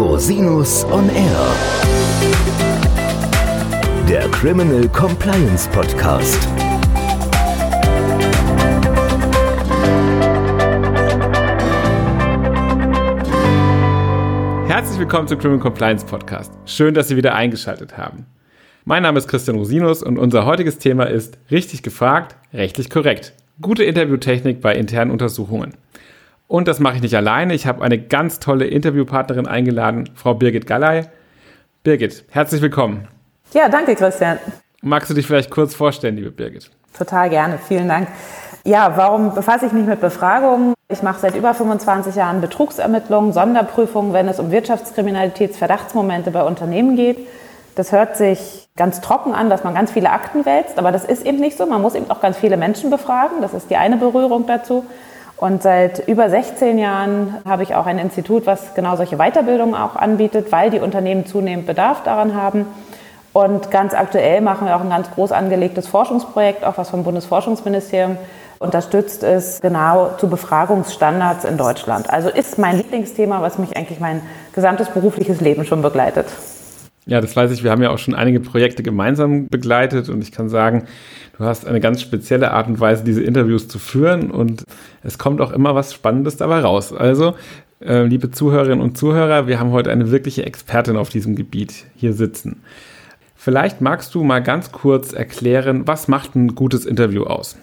Rosinus on Air. Der Criminal Compliance Podcast. Herzlich willkommen zum Criminal Compliance Podcast. Schön, dass Sie wieder eingeschaltet haben. Mein Name ist Christian Rosinus und unser heutiges Thema ist richtig gefragt, rechtlich korrekt. Gute Interviewtechnik bei internen Untersuchungen. Und das mache ich nicht alleine. Ich habe eine ganz tolle Interviewpartnerin eingeladen, Frau Birgit Galley. Birgit, herzlich willkommen. Ja, danke, Christian. Magst du dich vielleicht kurz vorstellen, liebe Birgit? Total gerne, vielen Dank. Ja, warum befasse ich mich mit Befragungen? Ich mache seit über 25 Jahren Betrugsermittlungen, Sonderprüfungen, wenn es um Wirtschaftskriminalitätsverdachtsmomente bei Unternehmen geht. Das hört sich ganz trocken an, dass man ganz viele Akten wälzt, aber das ist eben nicht so. Man muss eben auch ganz viele Menschen befragen. Das ist die eine Berührung dazu. Und seit über 16 Jahren habe ich auch ein Institut, was genau solche Weiterbildungen auch anbietet, weil die Unternehmen zunehmend Bedarf daran haben. Und ganz aktuell machen wir auch ein ganz groß angelegtes Forschungsprojekt, auch was vom Bundesforschungsministerium unterstützt ist, genau zu Befragungsstandards in Deutschland. Also ist mein Lieblingsthema, was mich eigentlich mein gesamtes berufliches Leben schon begleitet. Ja, das weiß ich. Wir haben ja auch schon einige Projekte gemeinsam begleitet und ich kann sagen, Du hast eine ganz spezielle Art und Weise, diese Interviews zu führen und es kommt auch immer was Spannendes dabei raus. Also, äh, liebe Zuhörerinnen und Zuhörer, wir haben heute eine wirkliche Expertin auf diesem Gebiet hier sitzen. Vielleicht magst du mal ganz kurz erklären, was macht ein gutes Interview aus?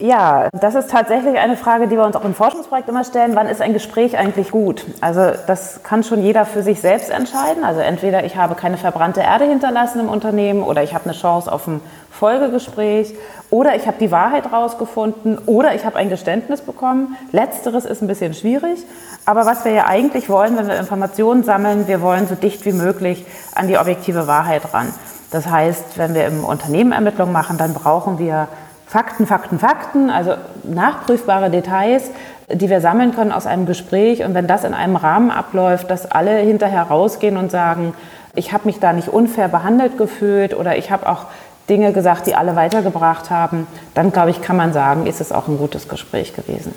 Ja, das ist tatsächlich eine Frage, die wir uns auch im Forschungsprojekt immer stellen. Wann ist ein Gespräch eigentlich gut? Also das kann schon jeder für sich selbst entscheiden. Also entweder ich habe keine verbrannte Erde hinterlassen im Unternehmen oder ich habe eine Chance auf ein Folgegespräch oder ich habe die Wahrheit rausgefunden oder ich habe ein Geständnis bekommen. Letzteres ist ein bisschen schwierig. Aber was wir ja eigentlich wollen, wenn wir Informationen sammeln, wir wollen so dicht wie möglich an die objektive Wahrheit ran. Das heißt, wenn wir im Unternehmen Ermittlungen machen, dann brauchen wir Fakten, Fakten, Fakten, also nachprüfbare Details, die wir sammeln können aus einem Gespräch. Und wenn das in einem Rahmen abläuft, dass alle hinterher rausgehen und sagen, ich habe mich da nicht unfair behandelt gefühlt oder ich habe auch Dinge gesagt, die alle weitergebracht haben, dann glaube ich, kann man sagen, ist es auch ein gutes Gespräch gewesen.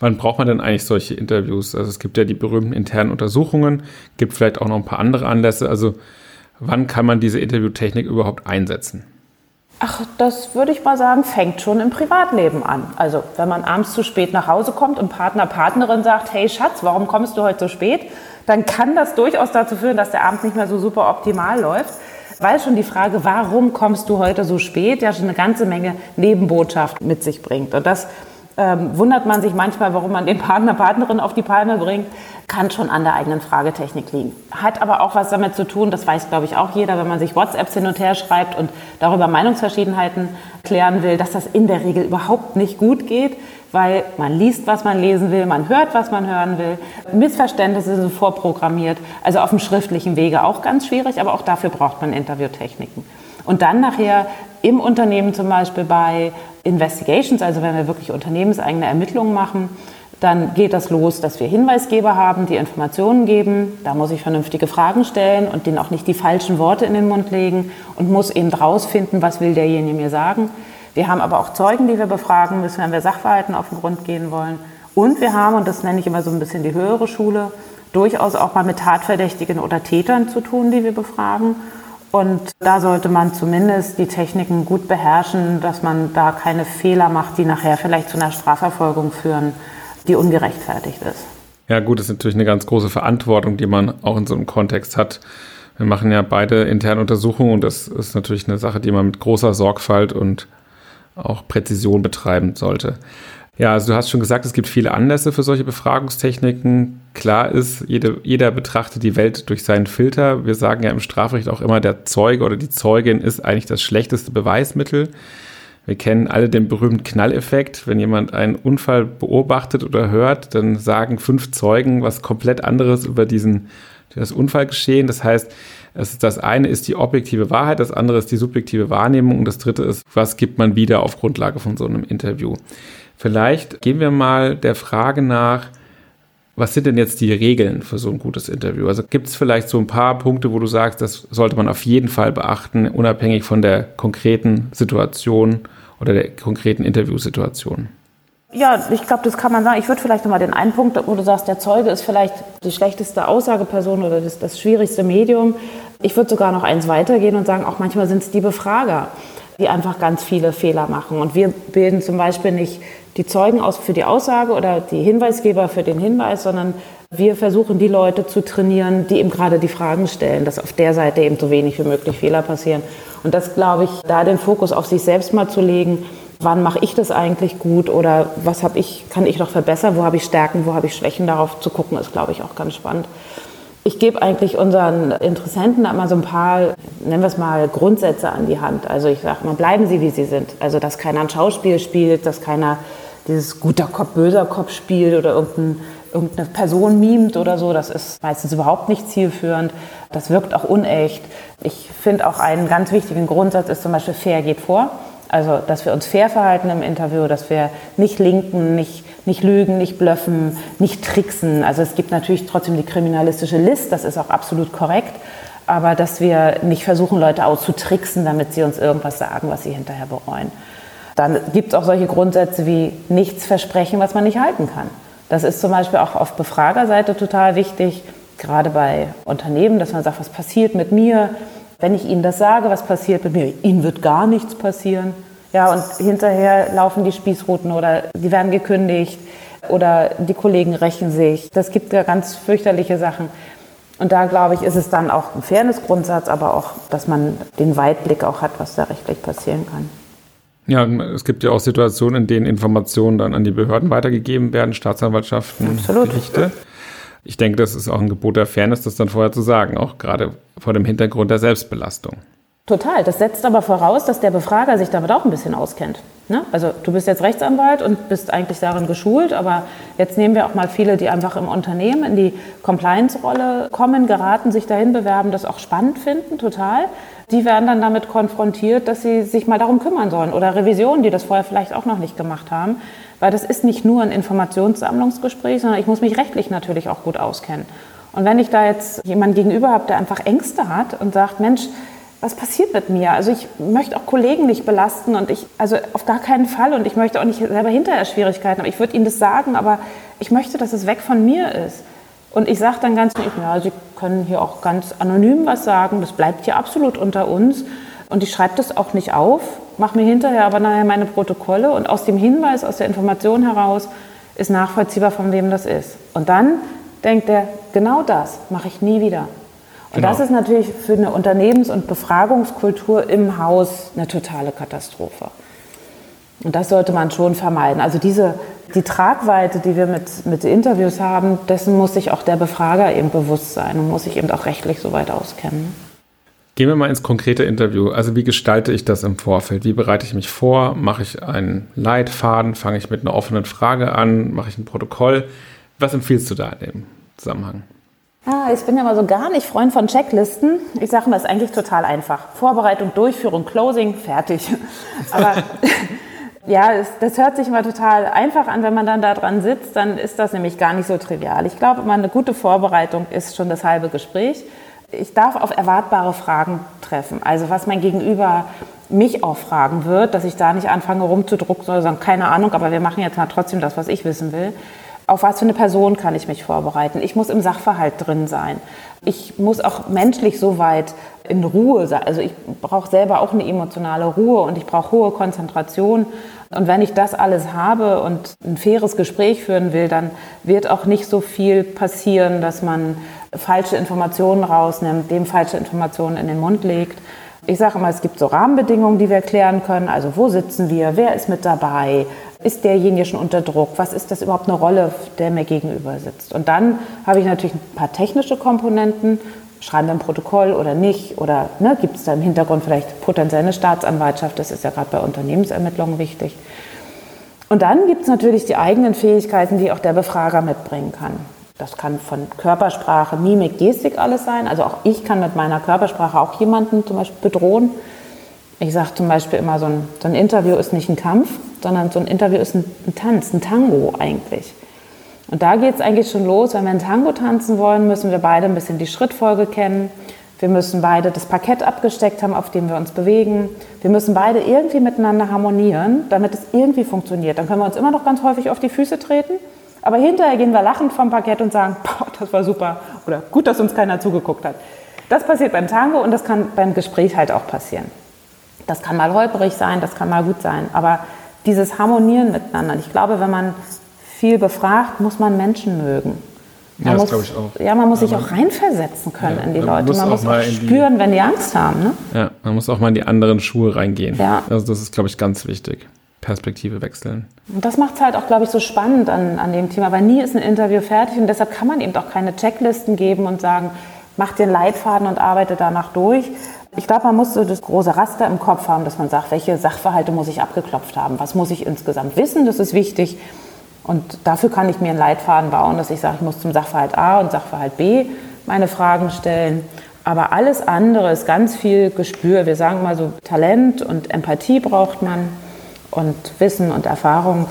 Wann braucht man denn eigentlich solche Interviews? Also es gibt ja die berühmten internen Untersuchungen, gibt vielleicht auch noch ein paar andere Anlässe. Also wann kann man diese Interviewtechnik überhaupt einsetzen? Ach, das würde ich mal sagen, fängt schon im Privatleben an. Also wenn man abends zu spät nach Hause kommt und Partner, Partnerin sagt, hey Schatz, warum kommst du heute so spät? Dann kann das durchaus dazu führen, dass der Abend nicht mehr so super optimal läuft. Weil schon die Frage, warum kommst du heute so spät, ja schon eine ganze Menge Nebenbotschaft mit sich bringt. Und das ähm, wundert man sich manchmal, warum man den Partner, Partnerin auf die Palme bringt, kann schon an der eigenen Fragetechnik liegen. Hat aber auch was damit zu tun, das weiß, glaube ich, auch jeder, wenn man sich WhatsApps hin und her schreibt und darüber Meinungsverschiedenheiten klären will, dass das in der Regel überhaupt nicht gut geht, weil man liest, was man lesen will, man hört, was man hören will. Missverständnisse sind vorprogrammiert, also auf dem schriftlichen Wege auch ganz schwierig, aber auch dafür braucht man Interviewtechniken. Und dann nachher im Unternehmen zum Beispiel bei Investigations, also wenn wir wirklich unternehmenseigene Ermittlungen machen, dann geht das los, dass wir Hinweisgeber haben, die Informationen geben. Da muss ich vernünftige Fragen stellen und denen auch nicht die falschen Worte in den Mund legen und muss eben rausfinden, was will derjenige mir sagen. Wir haben aber auch Zeugen, die wir befragen müssen, wenn wir Sachverhalten auf den Grund gehen wollen. Und wir haben, und das nenne ich immer so ein bisschen die höhere Schule, durchaus auch mal mit Tatverdächtigen oder Tätern zu tun, die wir befragen. Und da sollte man zumindest die Techniken gut beherrschen, dass man da keine Fehler macht, die nachher vielleicht zu einer Strafverfolgung führen, die ungerechtfertigt ist. Ja gut, das ist natürlich eine ganz große Verantwortung, die man auch in so einem Kontext hat. Wir machen ja beide interne Untersuchungen und das ist natürlich eine Sache, die man mit großer Sorgfalt und auch Präzision betreiben sollte. Ja, also du hast schon gesagt, es gibt viele Anlässe für solche Befragungstechniken. Klar ist, jede, jeder betrachtet die Welt durch seinen Filter. Wir sagen ja im Strafrecht auch immer, der Zeuge oder die Zeugin ist eigentlich das schlechteste Beweismittel. Wir kennen alle den berühmten Knalleffekt. Wenn jemand einen Unfall beobachtet oder hört, dann sagen fünf Zeugen was komplett anderes über diesen, das Unfallgeschehen. Das heißt, das eine ist die objektive Wahrheit, das andere ist die subjektive Wahrnehmung und das dritte ist, was gibt man wieder auf Grundlage von so einem Interview. Vielleicht gehen wir mal der Frage nach, was sind denn jetzt die Regeln für so ein gutes Interview? Also gibt es vielleicht so ein paar Punkte, wo du sagst, das sollte man auf jeden Fall beachten, unabhängig von der konkreten Situation oder der konkreten Interviewsituation? Ja, ich glaube, das kann man sagen. Ich würde vielleicht nochmal den einen Punkt, wo du sagst, der Zeuge ist vielleicht die schlechteste Aussageperson oder das, das schwierigste Medium. Ich würde sogar noch eins weitergehen und sagen, auch manchmal sind es die Befrager, die einfach ganz viele Fehler machen. Und wir bilden zum Beispiel nicht die Zeugen aus für die Aussage oder die Hinweisgeber für den Hinweis, sondern wir versuchen die Leute zu trainieren, die eben gerade die Fragen stellen, dass auf der Seite eben so wenig wie möglich Fehler passieren. Und das, glaube ich, da den Fokus auf sich selbst mal zu legen, wann mache ich das eigentlich gut oder was habe ich, kann ich noch verbessern, wo habe ich Stärken, wo habe ich Schwächen, darauf zu gucken, ist, glaube ich, auch ganz spannend. Ich gebe eigentlich unseren Interessenten immer so ein paar, nennen wir es mal, Grundsätze an die Hand. Also ich sage mal, bleiben Sie, wie Sie sind. Also dass keiner ein Schauspiel spielt, dass keiner dieses guter Kopf, böser Kopf spielt oder irgendein, irgendeine Person mimt oder so. Das ist meistens überhaupt nicht zielführend. Das wirkt auch unecht. Ich finde auch einen ganz wichtigen Grundsatz ist zum Beispiel fair geht vor. Also, dass wir uns fair verhalten im Interview, dass wir nicht linken, nicht, nicht lügen, nicht blöffen, nicht tricksen. Also es gibt natürlich trotzdem die kriminalistische List, das ist auch absolut korrekt. Aber dass wir nicht versuchen, Leute auszutricksen, damit sie uns irgendwas sagen, was sie hinterher bereuen. Dann gibt es auch solche Grundsätze wie nichts versprechen, was man nicht halten kann. Das ist zum Beispiel auch auf Befragerseite total wichtig, gerade bei Unternehmen, dass man sagt, was passiert mit mir, wenn ich Ihnen das sage, was passiert mit mir? Ihnen wird gar nichts passieren. Ja, und hinterher laufen die Spießruten oder die werden gekündigt oder die Kollegen rächen sich. Das gibt ja ganz fürchterliche Sachen. Und da, glaube ich, ist es dann auch ein Fairnessgrundsatz, aber auch, dass man den Weitblick auch hat, was da rechtlich passieren kann. Ja, es gibt ja auch Situationen, in denen Informationen dann an die Behörden weitergegeben werden, Staatsanwaltschaften, Absolut. Gerichte. Ich denke, das ist auch ein Gebot der Fairness, das dann vorher zu sagen, auch gerade vor dem Hintergrund der Selbstbelastung. Total. Das setzt aber voraus, dass der Befrager sich damit auch ein bisschen auskennt. Ne? Also du bist jetzt Rechtsanwalt und bist eigentlich darin geschult, aber jetzt nehmen wir auch mal viele, die einfach im Unternehmen in die Compliance-Rolle kommen, geraten, sich dahin bewerben, das auch spannend finden, total. Die werden dann damit konfrontiert, dass sie sich mal darum kümmern sollen oder Revisionen, die das vorher vielleicht auch noch nicht gemacht haben. Weil das ist nicht nur ein Informationssammlungsgespräch, sondern ich muss mich rechtlich natürlich auch gut auskennen. Und wenn ich da jetzt jemanden gegenüber habe, der einfach Ängste hat und sagt, Mensch, was passiert mit mir? Also ich möchte auch Kollegen nicht belasten und ich, also auf gar keinen Fall und ich möchte auch nicht selber hinterher Schwierigkeiten, aber ich würde Ihnen das sagen, aber ich möchte, dass es weg von mir ist. Und ich sage dann ganz ja, Sie können hier auch ganz anonym was sagen, das bleibt hier absolut unter uns und ich schreibe das auch nicht auf, mache mir hinterher aber nachher meine Protokolle und aus dem Hinweis, aus der Information heraus ist nachvollziehbar, von wem das ist. Und dann denkt er, genau das mache ich nie wieder. Und genau. das ist natürlich für eine Unternehmens- und Befragungskultur im Haus eine totale Katastrophe. Und das sollte man schon vermeiden. Also diese, die Tragweite, die wir mit, mit Interviews haben, dessen muss sich auch der Befrager eben bewusst sein und muss sich eben auch rechtlich so weit auskennen. Gehen wir mal ins konkrete Interview. Also wie gestalte ich das im Vorfeld? Wie bereite ich mich vor? Mache ich einen Leitfaden? Fange ich mit einer offenen Frage an? Mache ich ein Protokoll? Was empfiehlst du da in dem Zusammenhang? Ah, ich bin ja mal so gar nicht Freund von Checklisten. Ich sage mal, ist eigentlich total einfach. Vorbereitung, Durchführung, Closing, fertig. Aber ja, es, das hört sich immer total einfach an, wenn man dann da dran sitzt, dann ist das nämlich gar nicht so trivial. Ich glaube, immer eine gute Vorbereitung ist schon das halbe Gespräch. Ich darf auf erwartbare Fragen treffen. Also was mein Gegenüber mich auch fragen wird, dass ich da nicht anfange rumzudrucken, sondern keine Ahnung, aber wir machen jetzt mal trotzdem das, was ich wissen will auf was für eine Person kann ich mich vorbereiten? Ich muss im Sachverhalt drin sein. Ich muss auch menschlich so weit in Ruhe sein. Also ich brauche selber auch eine emotionale Ruhe und ich brauche hohe Konzentration. Und wenn ich das alles habe und ein faires Gespräch führen will, dann wird auch nicht so viel passieren, dass man falsche Informationen rausnimmt, dem falsche Informationen in den Mund legt. Ich sage immer, es gibt so Rahmenbedingungen, die wir klären können. Also wo sitzen wir? Wer ist mit dabei? Ist derjenige schon unter Druck? Was ist das überhaupt eine Rolle, der mir gegenüber sitzt? Und dann habe ich natürlich ein paar technische Komponenten. Schreiben wir ein Protokoll oder nicht? Oder ne, gibt es da im Hintergrund vielleicht potenziell eine Staatsanwaltschaft? Das ist ja gerade bei Unternehmensermittlungen wichtig. Und dann gibt es natürlich die eigenen Fähigkeiten, die auch der Befrager mitbringen kann. Das kann von Körpersprache, Mimik, Gestik alles sein. Also auch ich kann mit meiner Körpersprache auch jemanden zum Beispiel bedrohen. Ich sage zum Beispiel immer, so ein, so ein, Interview ist nicht ein Kampf, sondern so ein Interview ist ein, ein Tanz, ein Tango eigentlich. Und da geht es eigentlich schon los. Wenn wir ein Tango tanzen wollen, müssen wir beide ein bisschen die Schrittfolge kennen. Wir müssen beide das Parkett abgesteckt haben, auf dem wir uns bewegen. Wir müssen beide irgendwie miteinander harmonieren, damit es irgendwie funktioniert. Dann können wir uns immer noch ganz häufig auf die Füße treten. Aber hinterher gehen wir lachend vom Parkett und sagen, boah, das war super. Oder gut, dass uns keiner zugeguckt hat. Das passiert beim Tango und das kann beim Gespräch halt auch passieren. Das kann mal holperig sein, das kann mal gut sein. Aber dieses Harmonieren miteinander. Ich glaube, wenn man viel befragt, muss man Menschen mögen. Man Ja, das muss, glaube ich auch. Ja, man muss sich Aber- auch reinversetzen können Ja, in die man Leute. muss man auch muss mal auch in die- spüren, wenn die Angst haben. Ne? Ja, man muss auch mal in die anderen Schuhe reingehen. Ja. Also das ist, glaube ich, ganz wichtig. Perspektive wechseln. Und das macht es halt auch, glaube ich, so spannend an, an dem Thema, weil nie ist ein Interview fertig und deshalb kann man eben auch keine Checklisten geben und sagen, mach dir einen Leitfaden und arbeite danach durch. Ich glaube, man muss so das große Raster im Kopf haben, dass man sagt, welche Sachverhalte muss ich abgeklopft haben, was muss ich insgesamt wissen, das ist wichtig. Und dafür kann ich mir einen Leitfaden bauen, dass ich sage, ich muss zum Sachverhalt A und Sachverhalt B meine Fragen stellen. Aber alles andere ist ganz viel Gespür. Wir sagen mal so, Talent und Empathie braucht man und Wissen und Erfahrung.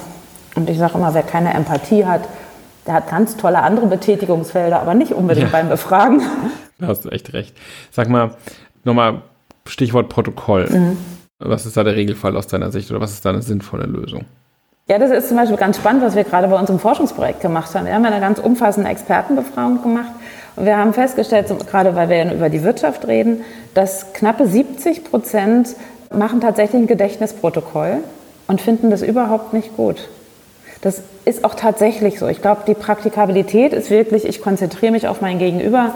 Und ich sage immer, wer keine Empathie hat, der hat ganz tolle andere Betätigungsfelder, aber nicht unbedingt Ja. beim Befragen. Da hast du echt recht. Sag mal, nochmal Stichwort Protokoll. Mhm. Was ist da der Regelfall aus deiner Sicht oder was ist da eine sinnvolle Lösung? Ja, das ist zum Beispiel ganz spannend, was wir gerade bei unserem Forschungsprojekt gemacht haben. Wir haben eine ganz umfassende Expertenbefragung gemacht und wir haben festgestellt, gerade weil wir über die Wirtschaft reden, dass knappe 70 Prozent machen tatsächlich ein Gedächtnisprotokoll und finden das überhaupt nicht gut. Das ist auch tatsächlich so. Ich glaube, die Praktikabilität ist wirklich, ich konzentriere mich auf mein Gegenüber,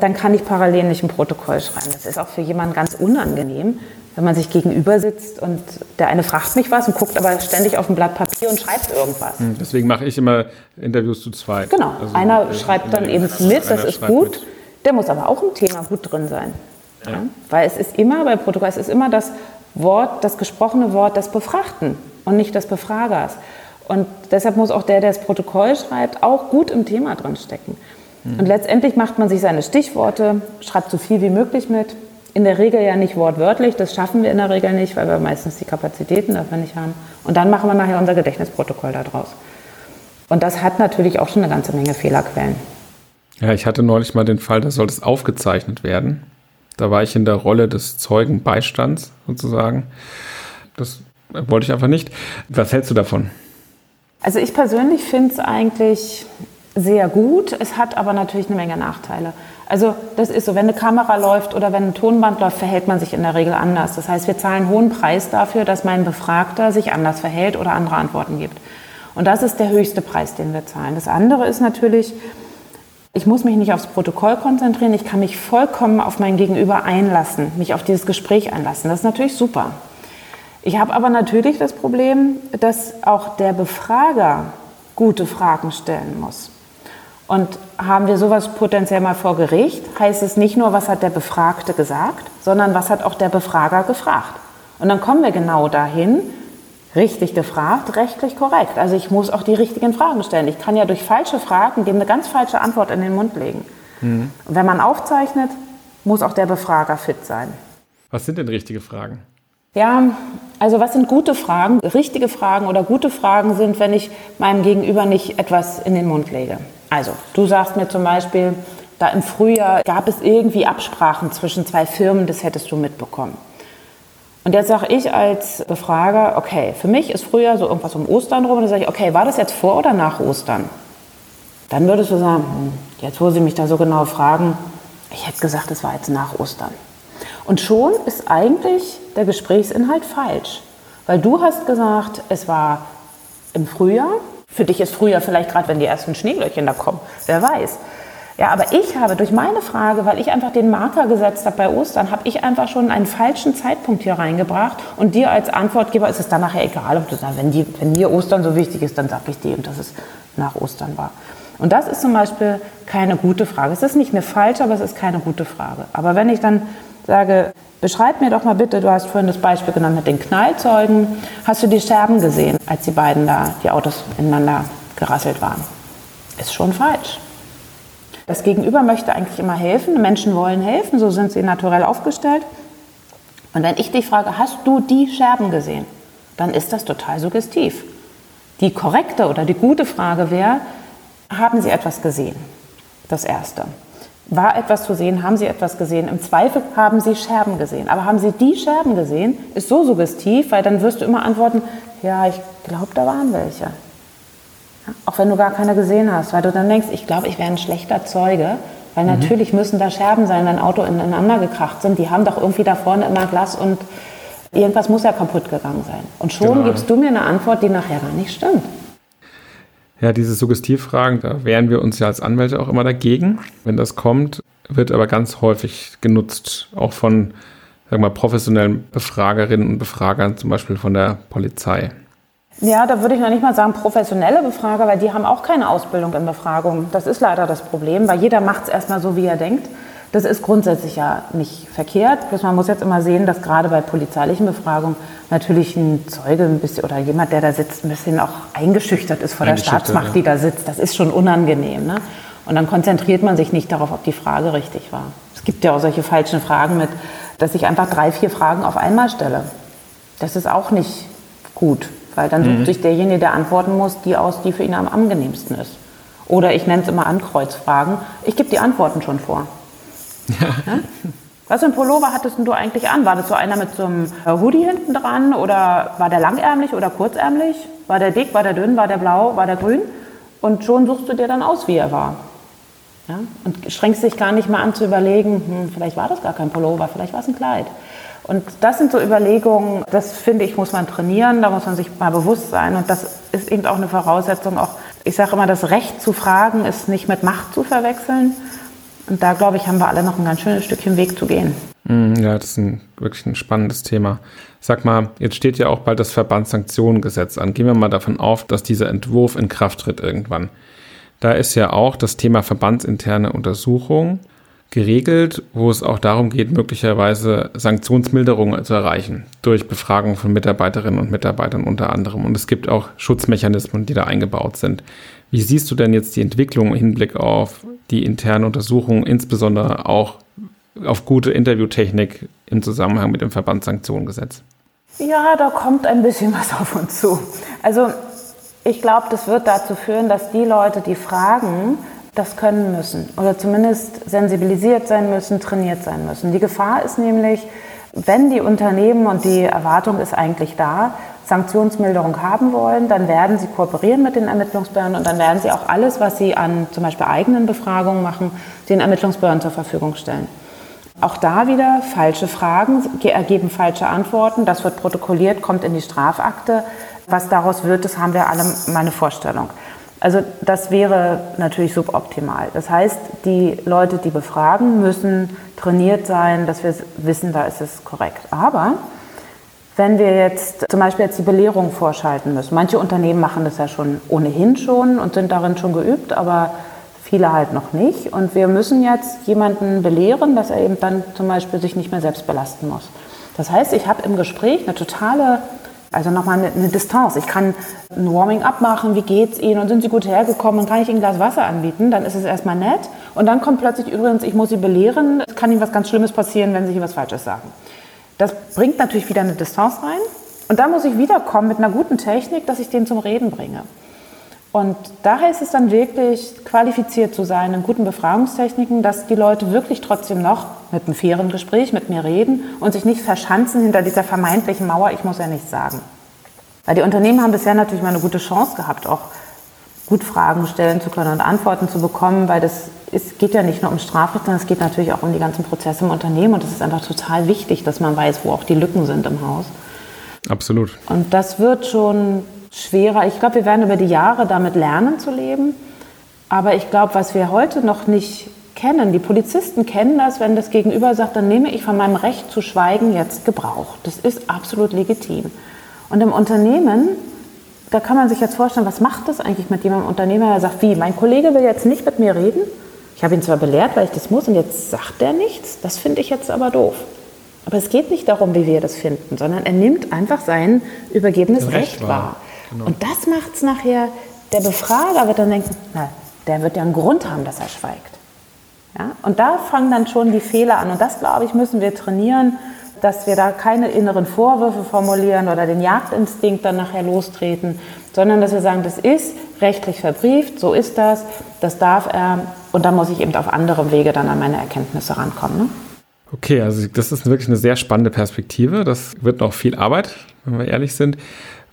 dann kann ich parallel nicht ein Protokoll schreiben. Das ist auch für jemanden ganz unangenehm, wenn man sich gegenüber sitzt und der eine fragt mich was und guckt aber ständig auf ein Blatt Papier und schreibt irgendwas. Deswegen mache ich immer Interviews zu zweit. Genau, Also, einer äh, schreibt dann eben mit, das ist gut. mit. Der muss aber auch im Thema gut drin sein. Ja. Weil es ist immer bei Protokoll, es ist immer das Wort, das gesprochene Wort des Befragten und nicht des Befragers. Und deshalb muss auch der, der das Protokoll schreibt, auch gut im Thema drin stecken. Und letztendlich macht man sich seine Stichworte, schreibt so viel wie möglich mit. In der Regel ja nicht wortwörtlich, das schaffen wir in der Regel nicht, weil wir meistens die Kapazitäten dafür nicht haben. Und dann machen wir nachher unser Gedächtnisprotokoll daraus. Und das hat natürlich auch schon eine ganze Menge Fehlerquellen. Ja, ich hatte neulich mal den Fall, da sollte es aufgezeichnet werden. Da war ich in der Rolle des Zeugenbeistands sozusagen. Das wollte ich einfach nicht. Was hältst du davon? Also ich persönlich finde es eigentlich sehr gut. Es hat aber natürlich eine Menge Nachteile. Also das ist so, wenn eine Kamera läuft oder wenn ein Tonband läuft, verhält man sich in der Regel anders. Das heißt, wir zahlen einen hohen Preis dafür, dass mein Befragter sich anders verhält oder andere Antworten gibt. Und das ist der höchste Preis, den wir zahlen. Das andere ist natürlich, ich muss mich nicht aufs Protokoll konzentrieren, ich kann mich vollkommen auf mein Gegenüber einlassen, mich auf dieses Gespräch einlassen. Das ist natürlich super. Ich habe aber natürlich das Problem, dass auch der Befrager gute Fragen stellen muss. Und haben wir sowas potenziell mal vor Gericht, heißt es nicht nur, was hat der Befragte gesagt, sondern was hat auch der Befrager gefragt. Und dann kommen wir genau dahin, richtig gefragt, rechtlich korrekt. Also ich muss auch die richtigen Fragen stellen. Ich kann ja durch falsche Fragen dem eine ganz falsche Antwort in den Mund legen. Und wenn man aufzeichnet, muss auch der Befrager fit sein. Was sind denn richtige Fragen? Ja, also was sind gute Fragen? Richtige Fragen oder gute Fragen sind, wenn ich meinem Gegenüber nicht etwas in den Mund lege. Also, du sagst mir zum Beispiel, da im Frühjahr gab es irgendwie Absprachen zwischen zwei Firmen, das hättest du mitbekommen. Und jetzt sage ich als Befrager, okay, für mich ist Frühjahr so irgendwas um Ostern rum. Und dann sage ich, okay, war das jetzt vor oder nach Ostern? Dann würdest du sagen, hm, jetzt wo Sie mich da so genau fragen, ich hätte gesagt, es war jetzt nach Ostern. Und schon ist eigentlich der Gesprächsinhalt falsch. Weil du hast gesagt, es war im Frühjahr. Für dich ist Frühjahr vielleicht gerade, wenn die ersten Schneeglöckchen da kommen. Wer weiß. Ja, aber ich habe durch meine Frage, weil ich einfach den Marker gesetzt habe bei Ostern, habe ich einfach schon einen falschen Zeitpunkt hier reingebracht. Und dir als Antwortgeber ist es dann nachher egal, ob du sagst, wenn, die, wenn mir Ostern so wichtig ist, dann sage ich dir, dass es nach Ostern war. Und das ist zum Beispiel keine gute Frage. Es ist nicht eine falsche, aber es ist keine gute Frage. Aber wenn ich dann sage, beschreib mir doch mal bitte, du hast vorhin das Beispiel genannt mit den Knallzeugen, hast du die Scherben gesehen, als die beiden da, die Autos ineinander gerasselt waren? Ist schon falsch. Das Gegenüber möchte eigentlich immer helfen. Menschen wollen helfen, so sind sie naturell aufgestellt. Und wenn ich dich frage, hast du die Scherben gesehen? Dann ist das total suggestiv. Die korrekte oder die gute Frage wäre, haben Sie etwas gesehen? Das Erste. War etwas zu sehen? Haben Sie etwas gesehen? Im Zweifel haben Sie Scherben gesehen. Aber haben Sie die Scherben gesehen? Ist so suggestiv, weil dann wirst du immer antworten, ja, ich glaube, da waren welche. Auch wenn du gar keine gesehen hast, weil du dann denkst, ich glaube, ich wäre ein schlechter Zeuge, weil mhm. natürlich müssen da Scherben sein, wenn Auto ineinander gekracht sind. Die haben doch irgendwie da vorne immer Glas und irgendwas muss ja kaputt gegangen sein. Und schon genau. gibst du mir eine Antwort, die nachher gar nicht stimmt. Ja, diese Suggestivfragen, da wehren wir uns ja als Anwälte auch immer dagegen. Wenn das kommt, wird aber ganz häufig genutzt, auch von sagen wir, professionellen Befragerinnen und Befragern, zum Beispiel von der Polizei. Ja, da würde ich noch nicht mal sagen professionelle Befrager, weil die haben auch keine Ausbildung in Befragung. Das ist leider das Problem, weil jeder macht es erstmal so, wie er denkt. Das ist grundsätzlich ja nicht verkehrt. Bloß man muss jetzt immer sehen, dass gerade bei polizeilichen Befragungen natürlich ein Zeuge ein bisschen oder jemand, der da sitzt, ein bisschen auch eingeschüchtert ist vor der Staatsmacht, ja. die da sitzt. Das ist schon unangenehm. Ne? Und dann konzentriert man sich nicht darauf, ob die Frage richtig war. Es gibt ja auch solche falschen Fragen mit, dass ich einfach drei, vier Fragen auf einmal stelle. Das ist auch nicht gut, weil dann sucht mhm. sich derjenige, der antworten muss, die aus, die für ihn am angenehmsten ist. Oder ich nenne es immer Ankreuzfragen. Ich gebe die Antworten schon vor. Ja? Was für ein Pullover hattest du eigentlich an? War das so einer mit so einem äh, Hoodie hinten dran oder war der langärmlich oder kurzärmlich? War der dick, war der dünn, war der blau, war der grün? Und schon suchst du dir dann aus, wie er war. Ja? Und strengst dich gar nicht mal an zu überlegen, hm, vielleicht war das gar kein Pullover, vielleicht war es ein Kleid. Und das sind so Überlegungen, das finde ich, muss man trainieren, da muss man sich mal bewusst sein. Und das ist eben auch eine Voraussetzung, auch, ich sage immer, das Recht zu fragen ist nicht mit Macht zu verwechseln, und da, glaube ich, haben wir alle noch ein ganz schönes Stückchen Weg zu gehen. Mm, ja, das ist ein, wirklich ein spannendes Thema. Sag mal, jetzt steht ja auch bald das Verbandssanktionengesetz an. Gehen wir mal davon auf, dass dieser Entwurf in Kraft tritt irgendwann. Da ist ja auch das Thema verbandsinterne Untersuchung geregelt, wo es auch darum geht, möglicherweise Sanktionsmilderungen zu erreichen durch Befragung von Mitarbeiterinnen und Mitarbeitern unter anderem. Und es gibt auch Schutzmechanismen, die da eingebaut sind. Wie siehst du denn jetzt die Entwicklung im Hinblick auf die interne Untersuchung, insbesondere auch auf gute Interviewtechnik im Zusammenhang mit dem Verbandssanktionengesetz? Ja, da kommt ein bisschen was auf uns zu. Also ich glaube, das wird dazu führen, dass die Leute, die fragen, das können müssen oder zumindest sensibilisiert sein müssen, trainiert sein müssen. Die Gefahr ist nämlich, wenn die Unternehmen, und die Erwartung ist eigentlich da, Sanktionsmilderung haben wollen, dann werden sie kooperieren mit den Ermittlungsbehörden und dann werden sie auch alles, was sie an zum Beispiel eigenen Befragungen machen, den Ermittlungsbehörden zur Verfügung stellen. Auch da wieder falsche Fragen ergeben falsche Antworten. Das wird protokolliert, kommt in die Strafakte. Was daraus wird, das haben wir alle mal eine Vorstellung. Also das wäre natürlich suboptimal. Das heißt, die Leute, die befragen, müssen trainiert sein, dass wir wissen, da ist es korrekt. Aber wenn wir jetzt zum Beispiel jetzt die Belehrung vorschalten müssen, manche Unternehmen machen das ja schon ohnehin schon und sind darin schon geübt, aber viele halt noch nicht. Und wir müssen jetzt jemanden belehren, dass er eben dann zum Beispiel sich nicht mehr selbst belasten muss. Das heißt, ich habe im Gespräch eine totale, also nochmal eine, eine Distanz. Ich kann ein Warming-up machen, wie geht's Ihnen und sind Sie gut hergekommen und kann ich Ihnen ein Glas Wasser anbieten, dann ist es erstmal nett. Und dann kommt plötzlich übrigens, ich muss Sie belehren, es kann Ihnen was ganz Schlimmes passieren, wenn Sie hier was Falsches sagen. Das bringt natürlich wieder eine Distanz rein. Und da muss ich wiederkommen mit einer guten Technik, dass ich den zum Reden bringe. Und daher ist es dann wirklich qualifiziert zu sein in guten Befragungstechniken, dass die Leute wirklich trotzdem noch mit einem fairen Gespräch mit mir reden und sich nicht verschanzen hinter dieser vermeintlichen Mauer, ich muss ja nichts sagen. Weil die Unternehmen haben bisher natürlich mal eine gute Chance gehabt, auch gut Fragen stellen zu können und Antworten zu bekommen, weil das es geht ja nicht nur um Strafrecht, sondern es geht natürlich auch um die ganzen Prozesse im Unternehmen. Und es ist einfach total wichtig, dass man weiß, wo auch die Lücken sind im Haus. Absolut. Und das wird schon schwerer. Ich glaube, wir werden über die Jahre damit lernen zu leben. Aber ich glaube, was wir heute noch nicht kennen, die Polizisten kennen das, wenn das Gegenüber sagt, dann nehme ich von meinem Recht zu schweigen jetzt Gebrauch. Das ist absolut legitim. Und im Unternehmen, da kann man sich jetzt vorstellen, was macht das eigentlich mit jemandem Unternehmer, der sagt, wie, mein Kollege will jetzt nicht mit mir reden, ich habe ihn zwar belehrt, weil ich das muss, und jetzt sagt er nichts. Das finde ich jetzt aber doof. Aber es geht nicht darum, wie wir das finden, sondern er nimmt einfach sein übergebenes Recht, Recht wahr. Genau. Und das macht es nachher, der Befrager wird dann denken, na, der wird ja einen Grund haben, dass er schweigt. Ja? Und da fangen dann schon die Fehler an. Und das, glaube ich, müssen wir trainieren, dass wir da keine inneren Vorwürfe formulieren oder den Jagdinstinkt dann nachher lostreten, sondern dass wir sagen, das ist rechtlich verbrieft, so ist das, das darf er Und dann muss ich eben auf anderem Wege dann an meine Erkenntnisse rankommen. Ne? Okay, also das ist wirklich eine sehr spannende Perspektive. Das wird noch viel Arbeit, wenn wir ehrlich sind.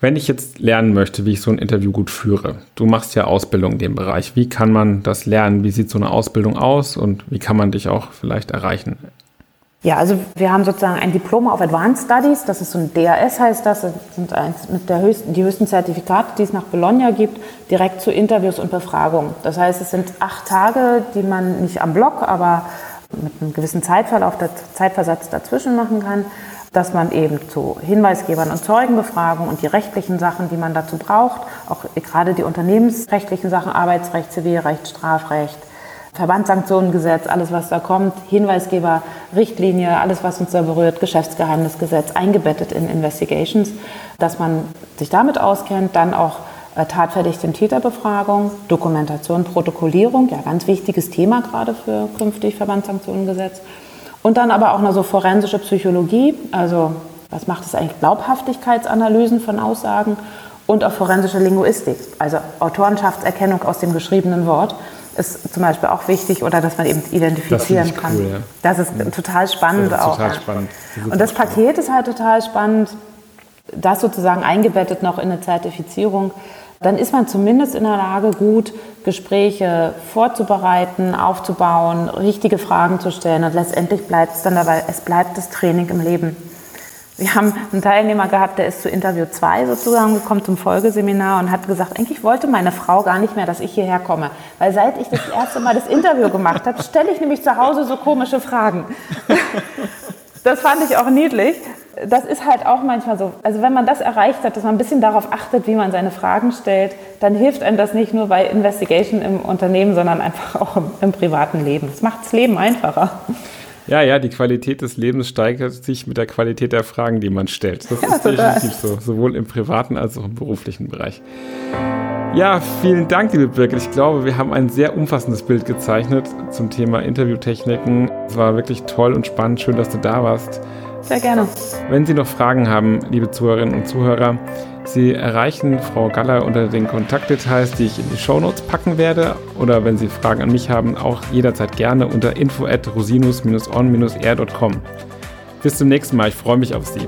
Wenn ich jetzt lernen möchte, wie ich so ein Interview gut führe, du machst ja Ausbildung in dem Bereich. Wie kann man das lernen? Wie sieht so eine Ausbildung aus und wie kann man dich auch vielleicht erreichen? Ja, also wir haben sozusagen ein Diplom of Advanced Studies, das ist so ein DAS heißt das, das sind eins mit der höchsten, die höchsten Zertifikate, die es nach Bologna gibt, direkt zu Interviews und Befragungen. Das heißt, es sind acht Tage, die man nicht am Block, aber mit einem gewissen Zeitverlauf, der Zeitversatz dazwischen machen kann dass man eben zu Hinweisgebern und Zeugenbefragungen und die rechtlichen Sachen, die man dazu braucht, auch gerade die unternehmensrechtlichen Sachen, Arbeitsrecht, Zivilrecht, Strafrecht, Verbandssanktionengesetz, alles was da kommt, Hinweisgeber, Richtlinie, alles was uns da berührt, Geschäftsgeheimnisgesetz, eingebettet in Investigations, dass man sich damit auskennt, dann auch äh, tatverdächtige Täterbefragung, Dokumentation, Protokollierung, ja ganz wichtiges Thema gerade für künftig Verbandssanktionengesetz und dann aber auch noch so forensische Psychologie, also was macht es eigentlich, Glaubhaftigkeitsanalysen von Aussagen und auch forensische Linguistik, also Autorenschafterkennung aus dem geschriebenen Wort ist zum Beispiel auch wichtig oder dass man eben identifizieren das kann. Cool, ja. Das ist ja. total spannend das ist auch. Total spannend. Das und das Paket ist halt total spannend, das sozusagen eingebettet noch in eine Zertifizierung dann ist man zumindest in der Lage, gut Gespräche vorzubereiten, aufzubauen, richtige Fragen zu stellen. Und letztendlich bleibt es dann dabei, es bleibt das Training im Leben. Wir haben einen Teilnehmer gehabt, der ist zu Interview 2 sozusagen gekommen zum Folgeseminar und hat gesagt, eigentlich wollte meine Frau gar nicht mehr, dass ich hierher komme. Weil seit ich das erste Mal das Interview gemacht habe, stelle ich nämlich zu Hause so komische Fragen. Das fand ich auch niedlich. Das ist halt auch manchmal so. Also wenn man das erreicht hat, dass man ein bisschen darauf achtet, wie man seine Fragen stellt, dann hilft einem das nicht nur bei Investigation im Unternehmen, sondern einfach auch im, im privaten Leben. Das macht das Leben einfacher. Ja, ja, die Qualität des Lebens steigert sich mit der Qualität der Fragen, die man stellt. Das ja, ist definitiv so, sowohl im privaten als auch im beruflichen Bereich. Ja, vielen Dank, liebe Birgit. Ich glaube, wir haben ein sehr umfassendes Bild gezeichnet zum Thema Interviewtechniken. Es war wirklich toll und spannend. Schön, dass du da warst. Sehr gerne. Wenn Sie noch Fragen haben, liebe Zuhörerinnen und Zuhörer, Sie erreichen Frau Galler unter den Kontaktdetails, die ich in die Shownotes packen werde. Oder wenn Sie Fragen an mich haben, auch jederzeit gerne unter info at rosinus-on-r.com. Bis zum nächsten Mal. Ich freue mich auf Sie.